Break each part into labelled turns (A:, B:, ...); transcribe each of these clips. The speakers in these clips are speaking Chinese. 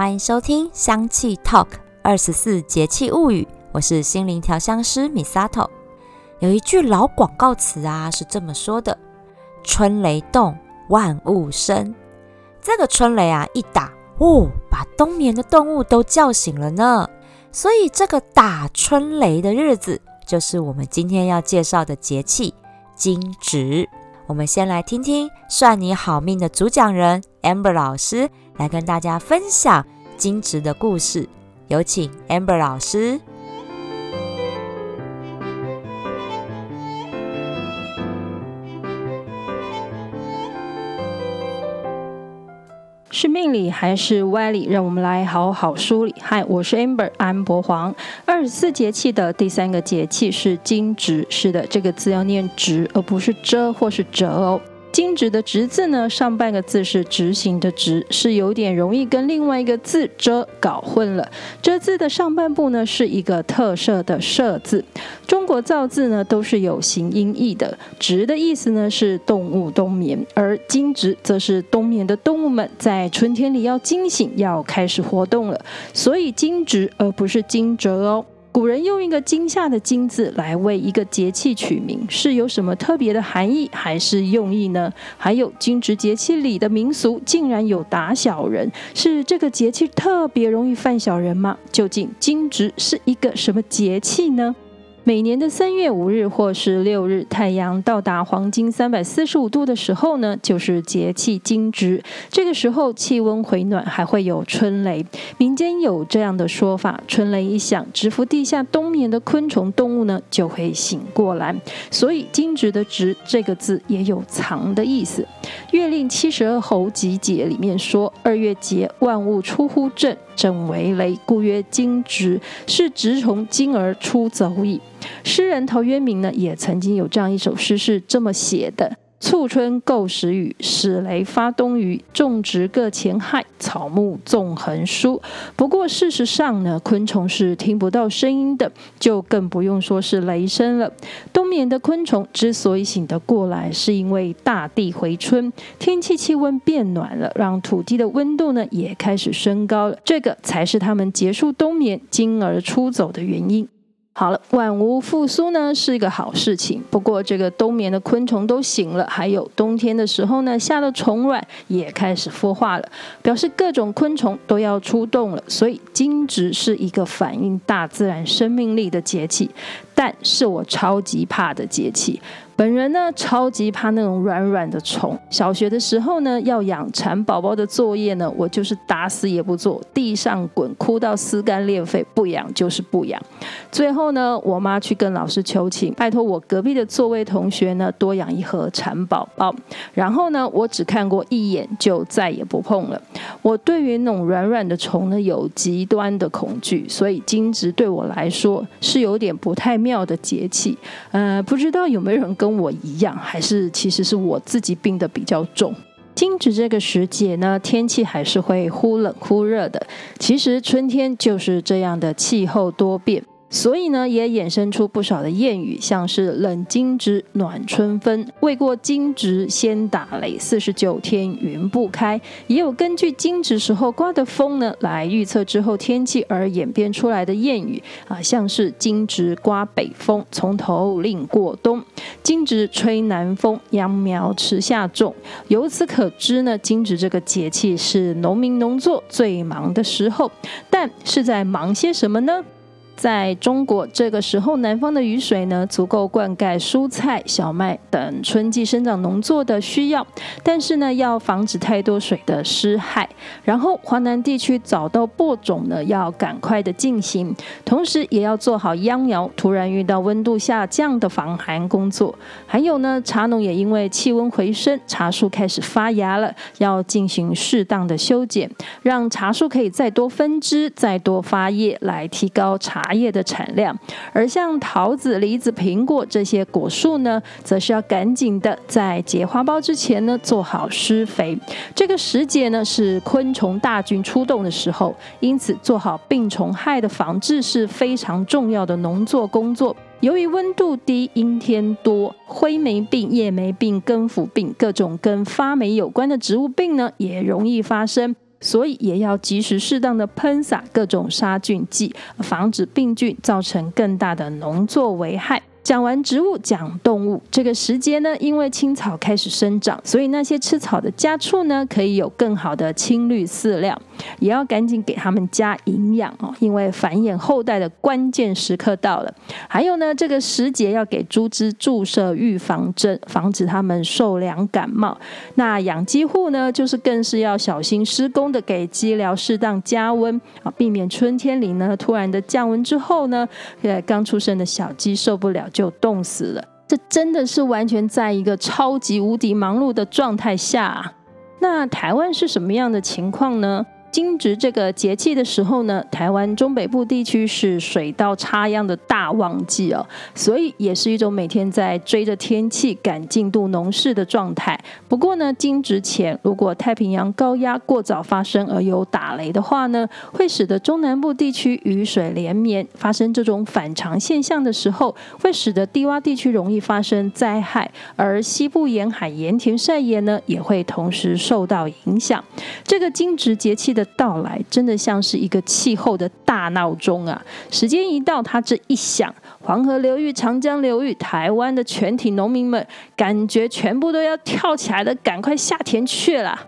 A: 欢迎收听香气 Talk 二十四节气物语，我是心灵调香师米萨头。有一句老广告词啊，是这么说的：“春雷动，万物生。”这个春雷啊一打，哦，把冬眠的动物都叫醒了呢。所以这个打春雷的日子，就是我们今天要介绍的节气惊蛰。我们先来听听算你好命的主讲人 Amber 老师来跟大家分享金职的故事。有请 Amber 老师。
B: 是命理还是歪理？让我们来好好梳理。嗨，我是 Amber 安博黄。二十四节气的第三个节气是惊蛰。是的，这个字要念“蛰”，而不是“蛰”或是“折”哦。惊蛰的“直”字呢，上半个字是执行的“直”，是有点容易跟另外一个字“遮”搞混了。遮字的上半部呢，是一个特色的“设”字。中国造字呢，都是有形音义的。“直”的意思呢，是动物冬眠，而惊蛰则是冬眠的动物们在春天里要惊醒，要开始活动了。所以惊蛰而不是惊蛰哦。古人用一个惊吓的“惊”字来为一个节气取名，是有什么特别的含义还是用意呢？还有惊蛰节气里的民俗竟然有打小人，是这个节气特别容易犯小人吗？究竟惊蛰是一个什么节气呢？每年的三月五日或是六日，太阳到达黄金三百四十五度的时候呢，就是节气惊蛰。这个时候气温回暖，还会有春雷。民间有这样的说法：春雷一响，蛰伏地下冬眠的昆虫动物呢，就会醒过来。所以惊蛰的“蛰”这个字也有藏的意思。《月令七十二候集解》里面说：“二月节，万物出乎震，震为雷，故曰惊直，是直从惊而出走矣。”诗人陶渊明呢，也曾经有这样一首诗，是这么写的：“促春构时雨，始雷发东隅。种植各前害，草木纵横疏。”不过事实上呢，昆虫是听不到声音的，就更不用说是雷声了。冬眠的昆虫之所以醒得过来，是因为大地回春，天气气温变暖了，让土地的温度呢也开始升高了。这个才是它们结束冬眠、惊而出走的原因。好了，万物复苏呢是一个好事情。不过，这个冬眠的昆虫都醒了，还有冬天的时候呢，下的虫卵也开始孵化了，表示各种昆虫都要出动了。所以，惊蛰是一个反映大自然生命力的节气，但是我超级怕的节气。本人呢，超级怕那种软软的虫。小学的时候呢，要养蚕宝宝的作业呢，我就是打死也不做，地上滚，哭到撕肝裂肺，不养就是不养。最后呢，我妈去跟老师求情，拜托我隔壁的座位同学呢，多养一盒蚕宝宝。然后呢，我只看过一眼，就再也不碰了。我对于那种软软的虫呢，有极端的恐惧，所以惊蛰对我来说是有点不太妙的节气。呃，不知道有没有人跟。跟我一样，还是其实是我自己病的比较重。惊蛰这个时节呢，天气还是会忽冷忽热的。其实春天就是这样的气候多变。所以呢，也衍生出不少的谚语，像是“冷惊蛰，暖春分”，未过惊蛰先打雷，四十九天云不开。也有根据惊蛰时候刮的风呢，来预测之后天气而演变出来的谚语啊，像是“惊蛰刮北风，从头令过冬；惊蛰吹南风，秧苗迟下种。”由此可知呢，惊蛰这个节气是农民农作最忙的时候，但是在忙些什么呢？在中国这个时候，南方的雨水呢足够灌溉蔬菜、小麦等春季生长农作的需要，但是呢要防止太多水的湿害。然后华南地区找到播种呢要赶快的进行，同时也要做好秧苗突然遇到温度下降的防寒工作。还有呢，茶农也因为气温回升，茶树开始发芽了，要进行适当的修剪，让茶树可以再多分枝、再多发叶，来提高茶。茶叶的产量，而像桃子、梨子、苹果这些果树呢，则是要赶紧的在结花苞之前呢做好施肥。这个时节呢是昆虫大军出动的时候，因此做好病虫害的防治是非常重要的农作工作。由于温度低、阴天多，灰霉病、叶霉病、根腐病，各种跟发霉有关的植物病呢，也容易发生。所以也要及时适当的喷洒各种杀菌剂，防止病菌造成更大的农作危害。讲完植物，讲动物。这个时节呢，因为青草开始生长，所以那些吃草的家畜呢，可以有更好的青绿饲料，也要赶紧给他们加营养哦，因为繁衍后代的关键时刻到了。还有呢，这个时节要给猪只注射预防针，防止它们受凉感冒。那养鸡户呢，就是更是要小心施工的，给鸡寮适当加温啊，避免春天里呢突然的降温之后呢，呃，刚出生的小鸡受不了。就冻死了，这真的是完全在一个超级无敌忙碌的状态下。那台湾是什么样的情况呢？惊蛰这个节气的时候呢，台湾中北部地区是水稻插秧的大旺季哦，所以也是一种每天在追着天气赶进度农事的状态。不过呢，惊蛰前如果太平洋高压过早发生而有打雷的话呢，会使得中南部地区雨水连绵，发生这种反常现象的时候，会使得低洼地区容易发生灾害，而西部沿海盐田晒盐呢，也会同时受到影响。这个惊蛰节气的。的到来真的像是一个气候的大闹钟啊！时间一到，它这一响，黄河流域、长江流域、台湾的全体农民们，感觉全部都要跳起来了，赶快下田去了。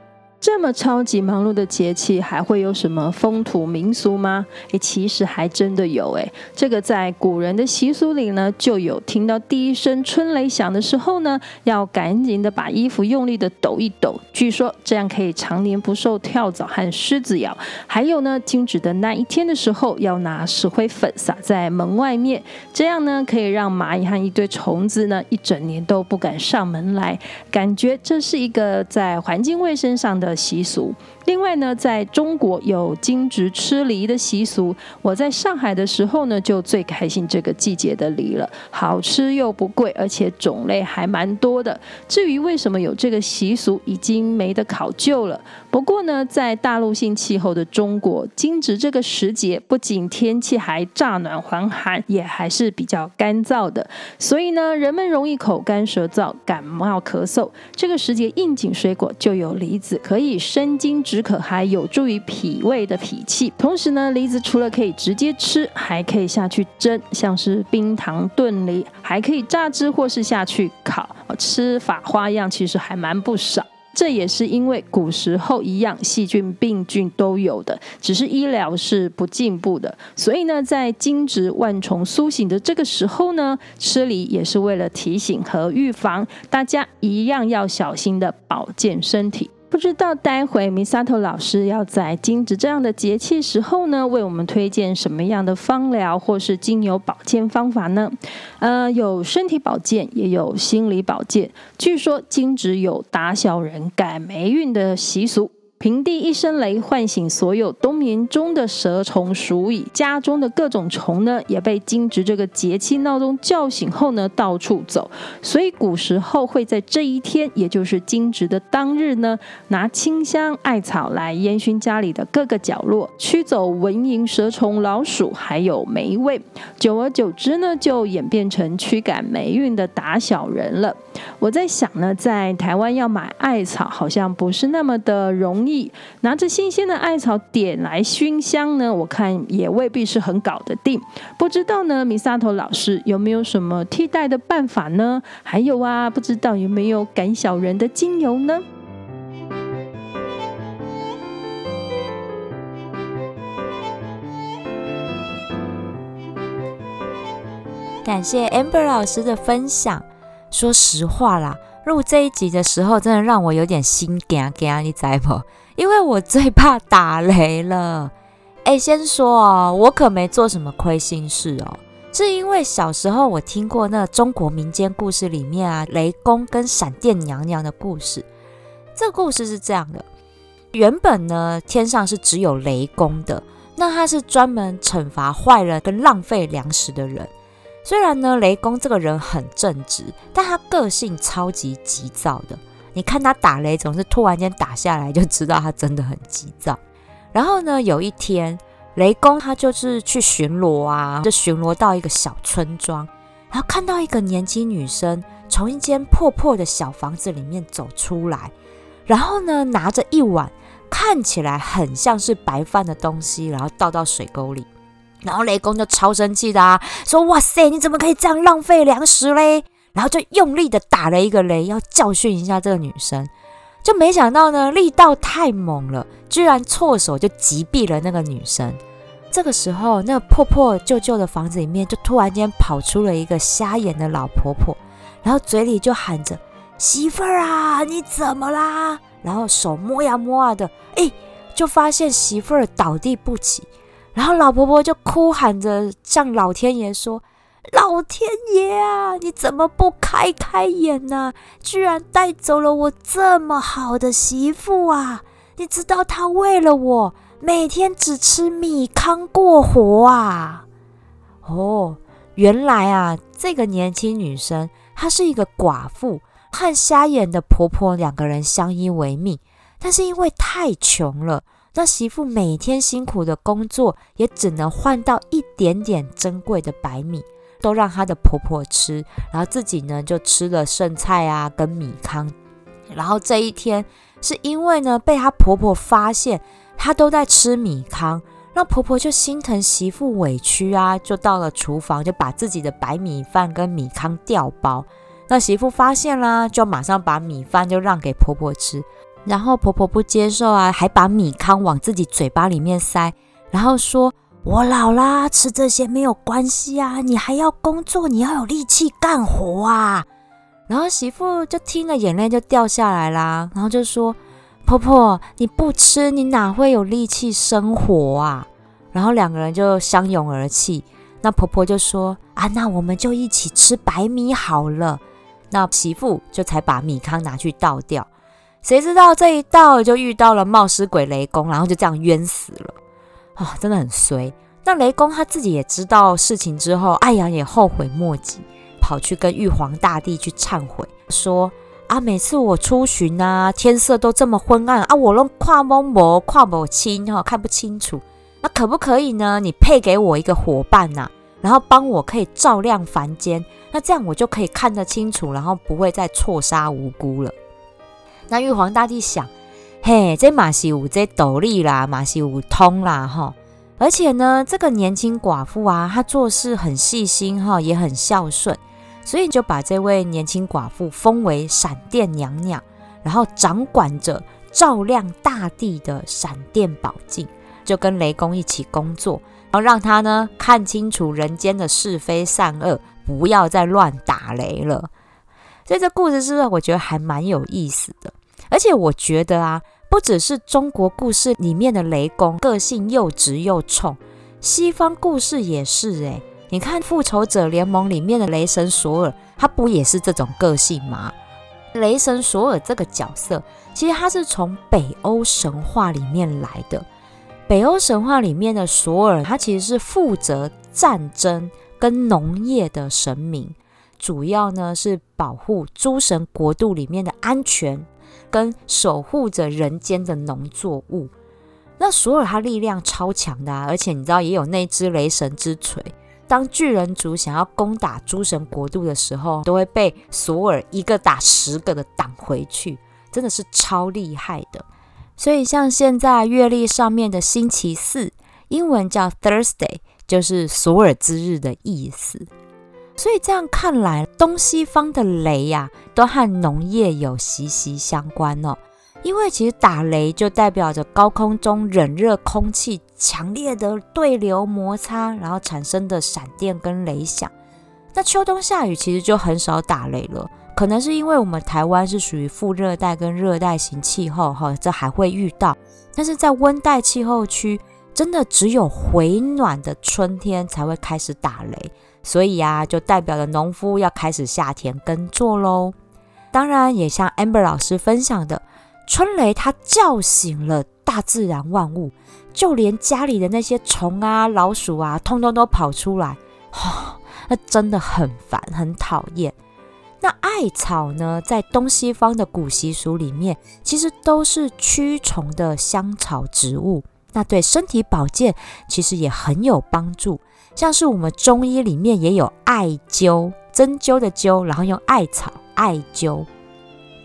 B: 这么超级忙碌的节气，还会有什么风土民俗吗？诶，其实还真的有诶。这个在古人的习俗里呢，就有听到第一声春雷响的时候呢，要赶紧的把衣服用力的抖一抖，据说这样可以常年不受跳蚤和虱子咬。还有呢，惊蛰的那一天的时候，要拿石灰粉撒在门外面，这样呢，可以让蚂蚁和一堆虫子呢，一整年都不敢上门来。感觉这是一个在环境卫生上的。习俗。另外呢，在中国有惊蛰吃梨的习俗。我在上海的时候呢，就最开心这个季节的梨了，好吃又不贵，而且种类还蛮多的。至于为什么有这个习俗，已经没得考究了。不过呢，在大陆性气候的中国，惊蛰这个时节，不仅天气还乍暖还寒，也还是比较干燥的。所以呢，人们容易口干舌燥、感冒咳嗽。这个时节应景水果就有梨子，可以生津。止渴还有助于脾胃的脾气，同时呢，梨子除了可以直接吃，还可以下去蒸，像是冰糖炖梨，还可以榨汁或是下去烤，吃法花样其实还蛮不少。这也是因为古时候一样，细菌病菌都有的，只是医疗是不进步的，所以呢，在惊蛰万虫苏醒的这个时候呢，吃梨也是为了提醒和预防大家一样要小心的保健身体。不知道待会米沙头老师要在惊蛰这样的节气时候呢，为我们推荐什么样的方疗或是精油保健方法呢？呃，有身体保健，也有心理保健。据说惊蛰有打小人、改霉运的习俗。平地一声雷，唤醒所有冬眠中的蛇虫鼠蚁。家中的各种虫呢，也被惊蛰这个节气闹钟叫醒后呢，到处走。所以古时候会在这一天，也就是惊蛰的当日呢，拿清香艾草来烟熏家里的各个角落，驱走蚊蝇、蛇虫、老鼠，还有霉味。久而久之呢，就演变成驱赶霉运的打小人了。我在想呢，在台湾要买艾草，好像不是那么的容易。拿着新鲜的艾草点来熏香呢，我看也未必是很搞得定。不知道呢，米萨头老师有没有什么替代的办法呢？还有啊，不知道有没有赶小人的精油呢？
A: 感谢 Amber 老师的分享。说实话啦。录这一集的时候，真的让我有点心惊惊，你知不？因为我最怕打雷了。哎，先说哦，我可没做什么亏心事哦，是因为小时候我听过那中国民间故事里面啊，雷公跟闪电娘娘的故事。这故事是这样的：原本呢，天上是只有雷公的，那他是专门惩罚坏人跟浪费粮食的人。虽然呢，雷公这个人很正直，但他个性超级急躁的。你看他打雷总是突然间打下来，就知道他真的很急躁。然后呢，有一天雷公他就是去巡逻啊，就巡逻到一个小村庄，然后看到一个年轻女生从一间破破的小房子里面走出来，然后呢拿着一碗看起来很像是白饭的东西，然后倒到水沟里。然后雷公就超生气的啊，说：“哇塞，你怎么可以这样浪费粮食嘞？”然后就用力的打了一个雷，要教训一下这个女生。就没想到呢，力道太猛了，居然错手就击毙了那个女生。这个时候，那个破破旧旧的房子里面，就突然间跑出了一个瞎眼的老婆婆，然后嘴里就喊着：“媳妇儿啊，你怎么啦？”然后手摸呀摸啊的，哎，就发现媳妇儿倒地不起。然后老婆婆就哭喊着向老天爷说：“老天爷啊，你怎么不开开眼呢？居然带走了我这么好的媳妇啊！你知道她为了我每天只吃米糠过活啊！”哦，原来啊，这个年轻女生她是一个寡妇，和瞎眼的婆婆两个人相依为命，但是因为太穷了。那媳妇每天辛苦的工作，也只能换到一点点珍贵的白米，都让她的婆婆吃，然后自己呢就吃了剩菜啊跟米糠。然后这一天是因为呢被她婆婆发现她都在吃米糠，让婆婆就心疼媳妇委屈啊，就到了厨房就把自己的白米饭跟米糠调包。那媳妇发现啦，就马上把米饭就让给婆婆吃。然后婆婆不接受啊，还把米糠往自己嘴巴里面塞，然后说：“我老啦，吃这些没有关系啊，你还要工作，你要有力气干活啊。”然后媳妇就听了，眼泪就掉下来啦，然后就说：“婆婆，你不吃，你哪会有力气生活啊？”然后两个人就相拥而泣。那婆婆就说：“啊，那我们就一起吃白米好了。”那媳妇就才把米糠拿去倒掉。谁知道这一到就遇到了冒失鬼雷公，然后就这样冤死了啊！真的很衰。那雷公他自己也知道事情之后，艾阳也后悔莫及，跑去跟玉皇大帝去忏悔，说啊，每次我出巡啊，天色都这么昏暗啊，我都跨蒙模跨不清哈，看不清楚。那可不可以呢？你配给我一个伙伴呐，然后帮我可以照亮凡间，那这样我就可以看得清楚，然后不会再错杀无辜了。那玉皇大帝想，嘿，这马西武这斗笠啦，马西武通啦，哈，而且呢，这个年轻寡妇啊，她做事很细心，哈，也很孝顺，所以就把这位年轻寡妇封为闪电娘娘，然后掌管着照亮大地的闪电宝镜，就跟雷公一起工作，然后让他呢看清楚人间的是非善恶，不要再乱打雷了。所以这故事是不是我觉得还蛮有意思的？而且我觉得啊，不只是中国故事里面的雷公个性又直又冲，西方故事也是诶，你看《复仇者联盟》里面的雷神索尔，他不也是这种个性吗？雷神索尔这个角色，其实他是从北欧神话里面来的。北欧神话里面的索尔，他其实是负责战争跟农业的神明，主要呢是保护诸神国度里面的安全。跟守护着人间的农作物，那索尔他力量超强的，而且你知道也有那只雷神之锤。当巨人族想要攻打诸神国度的时候，都会被索尔一个打十个的挡回去，真的是超厉害的。所以像现在月历上面的星期四，英文叫 Thursday，就是索尔之日的意思。所以这样看来，东西方的雷呀，都和农业有息息相关哦。因为其实打雷就代表着高空中冷热空气强烈的对流摩擦，然后产生的闪电跟雷响。那秋冬下雨其实就很少打雷了，可能是因为我们台湾是属于副热带跟热带型气候哈，这还会遇到。但是在温带气候区，真的只有回暖的春天才会开始打雷。所以呀，就代表了农夫要开始下田耕作喽。当然，也像 Amber 老师分享的，春雷它叫醒了大自然万物，就连家里的那些虫啊、老鼠啊，通通都跑出来，哈，那真的很烦，很讨厌。那艾草呢，在东西方的古习俗里面，其实都是驱虫的香草植物，那对身体保健其实也很有帮助。像是我们中医里面也有艾灸，针灸的灸，然后用艾草艾灸。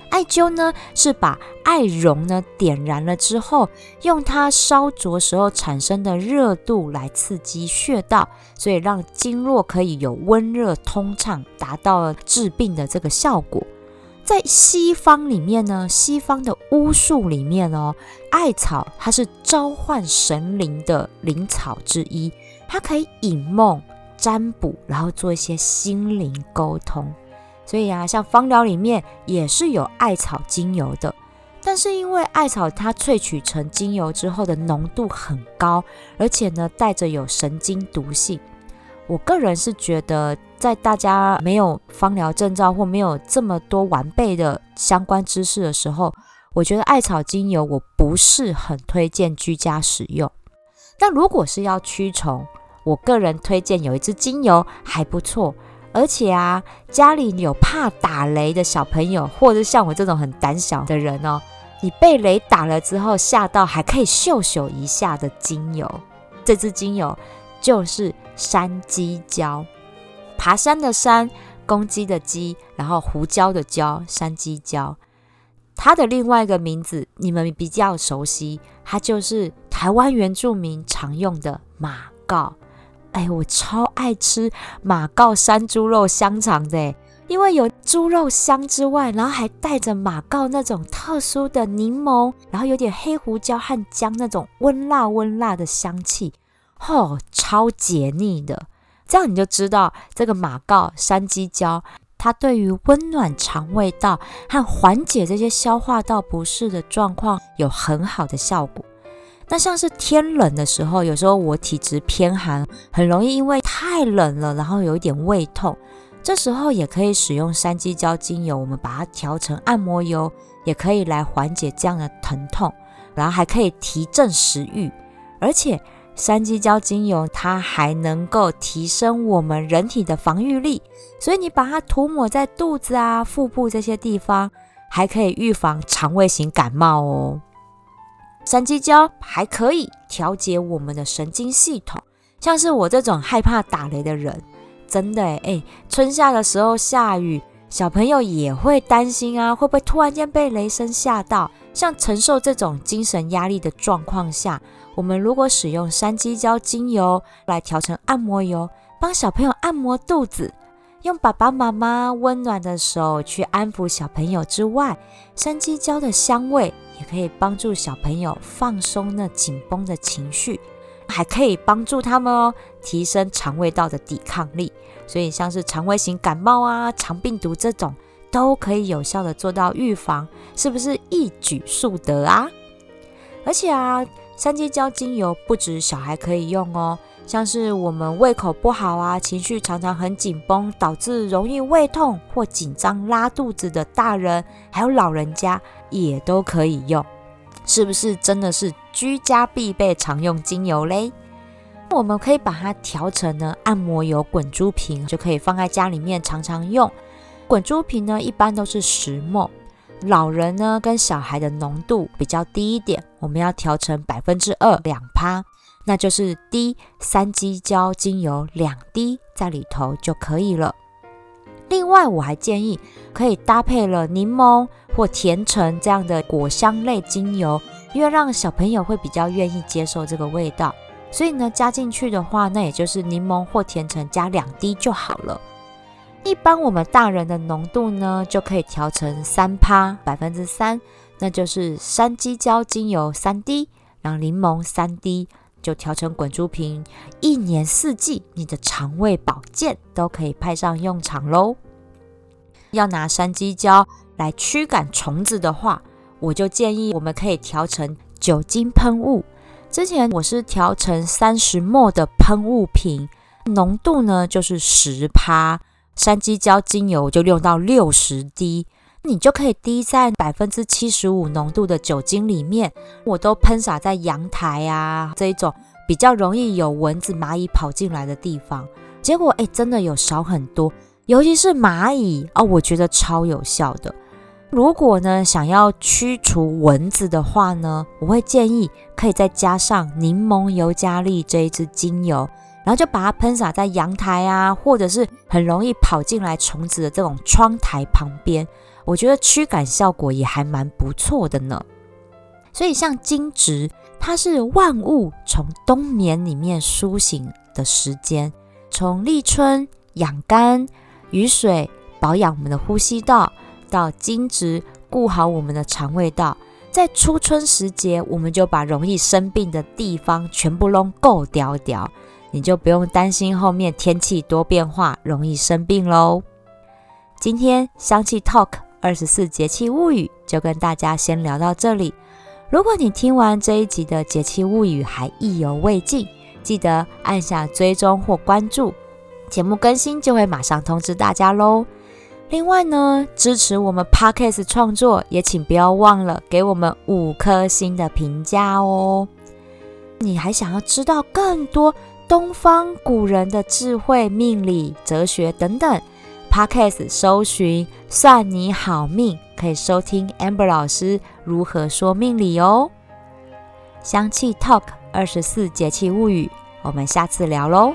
A: 艾灸呢是把艾绒呢点燃了之后，用它烧灼时候产生的热度来刺激穴道，所以让经络可以有温热通畅，达到治病的这个效果。在西方里面呢，西方的巫术里面哦，艾草它是召唤神灵的灵草之一，它可以引梦、占卜，然后做一些心灵沟通。所以啊，像芳疗里面也是有艾草精油的，但是因为艾草它萃取成精油之后的浓度很高，而且呢带着有神经毒性。我个人是觉得，在大家没有芳疗证照或没有这么多完备的相关知识的时候，我觉得艾草精油我不是很推荐居家使用。但如果是要驱虫，我个人推荐有一支精油还不错，而且啊，家里有怕打雷的小朋友，或者像我这种很胆小的人哦，你被雷打了之后吓到，还可以嗅嗅一下的精油，这支精油。就是山鸡椒，爬山的山，公鸡的鸡，然后胡椒的椒，山鸡椒。它的另外一个名字你们比较熟悉，它就是台湾原住民常用的马告。哎，我超爱吃马告山猪肉香肠的，因为有猪肉香之外，然后还带着马告那种特殊的柠檬，然后有点黑胡椒和姜那种温辣温辣的香气。哦，超解腻的，这样你就知道这个马告山鸡椒，它对于温暖肠胃道和缓解这些消化道不适的状况有很好的效果。那像是天冷的时候，有时候我体质偏寒，很容易因为太冷了，然后有一点胃痛，这时候也可以使用山鸡椒精油，我们把它调成按摩油，也可以来缓解这样的疼痛，然后还可以提振食欲，而且。山鸡椒精油，它还能够提升我们人体的防御力，所以你把它涂抹在肚子啊、腹部这些地方，还可以预防肠胃型感冒哦。山鸡椒还可以调节我们的神经系统，像是我这种害怕打雷的人，真的诶春夏的时候下雨，小朋友也会担心啊，会不会突然间被雷声吓到？像承受这种精神压力的状况下。我们如果使用山鸡椒精油来调成按摩油，帮小朋友按摩肚子，用爸爸妈妈温暖的手去安抚小朋友之外，山鸡椒的香味也可以帮助小朋友放松那紧绷的情绪，还可以帮助他们哦提升肠胃道的抵抗力。所以像是肠胃型感冒啊、肠病毒这种，都可以有效的做到预防，是不是一举数得啊？而且啊。山鸡椒精油不止小孩可以用哦，像是我们胃口不好啊，情绪常常很紧绷，导致容易胃痛或紧张拉肚子的大人，还有老人家也都可以用，是不是真的是居家必备常用精油嘞？我们可以把它调成呢按摩油滚珠瓶，就可以放在家里面常常用。滚珠瓶呢一般都是石墨。老人呢跟小孩的浓度比较低一点，我们要调成百分之二两趴，那就是滴三鸡椒精油两滴在里头就可以了。另外，我还建议可以搭配了柠檬或甜橙这样的果香类精油，因为让小朋友会比较愿意接受这个味道。所以呢，加进去的话，那也就是柠檬或甜橙加两滴就好了。一般我们大人的浓度呢，就可以调成三趴百分之三，那就是山鸡椒精油三滴，然后柠檬三滴，就调成滚珠瓶，一年四季你的肠胃保健都可以派上用场喽。要拿山鸡椒来驱赶虫子的话，我就建议我们可以调成酒精喷雾。之前我是调成三十沫的喷雾瓶，浓度呢就是十趴。山鸡椒精油就用到六十滴，你就可以滴在百分之七十五浓度的酒精里面。我都喷洒在阳台啊这一种比较容易有蚊子、蚂蚁跑进来的地方，结果哎真的有少很多，尤其是蚂蚁哦，我觉得超有效的。如果呢想要驱除蚊子的话呢，我会建议可以再加上柠檬尤加利这一支精油。然后就把它喷洒在阳台啊，或者是很容易跑进来虫子的这种窗台旁边，我觉得驱赶效果也还蛮不错的呢。所以像金植，它是万物从冬眠里面苏醒的时间，从立春养肝、雨水保养我们的呼吸道，到金植顾好我们的肠胃道。在初春时节，我们就把容易生病的地方全部弄够掉掉，你就不用担心后面天气多变化容易生病喽。今天香气 Talk 二十四节气物语就跟大家先聊到这里。如果你听完这一集的节气物语还意犹未尽，记得按下追踪或关注，节目更新就会马上通知大家喽。另外呢，支持我们 Podcast 创作，也请不要忘了给我们五颗星的评价哦。你还想要知道更多东方古人的智慧、命理、哲学等等？Podcast 搜寻“算你好命”，可以收听 Amber 老师如何说命理哦。香气 Talk 二十四节气物语，我们下次聊喽。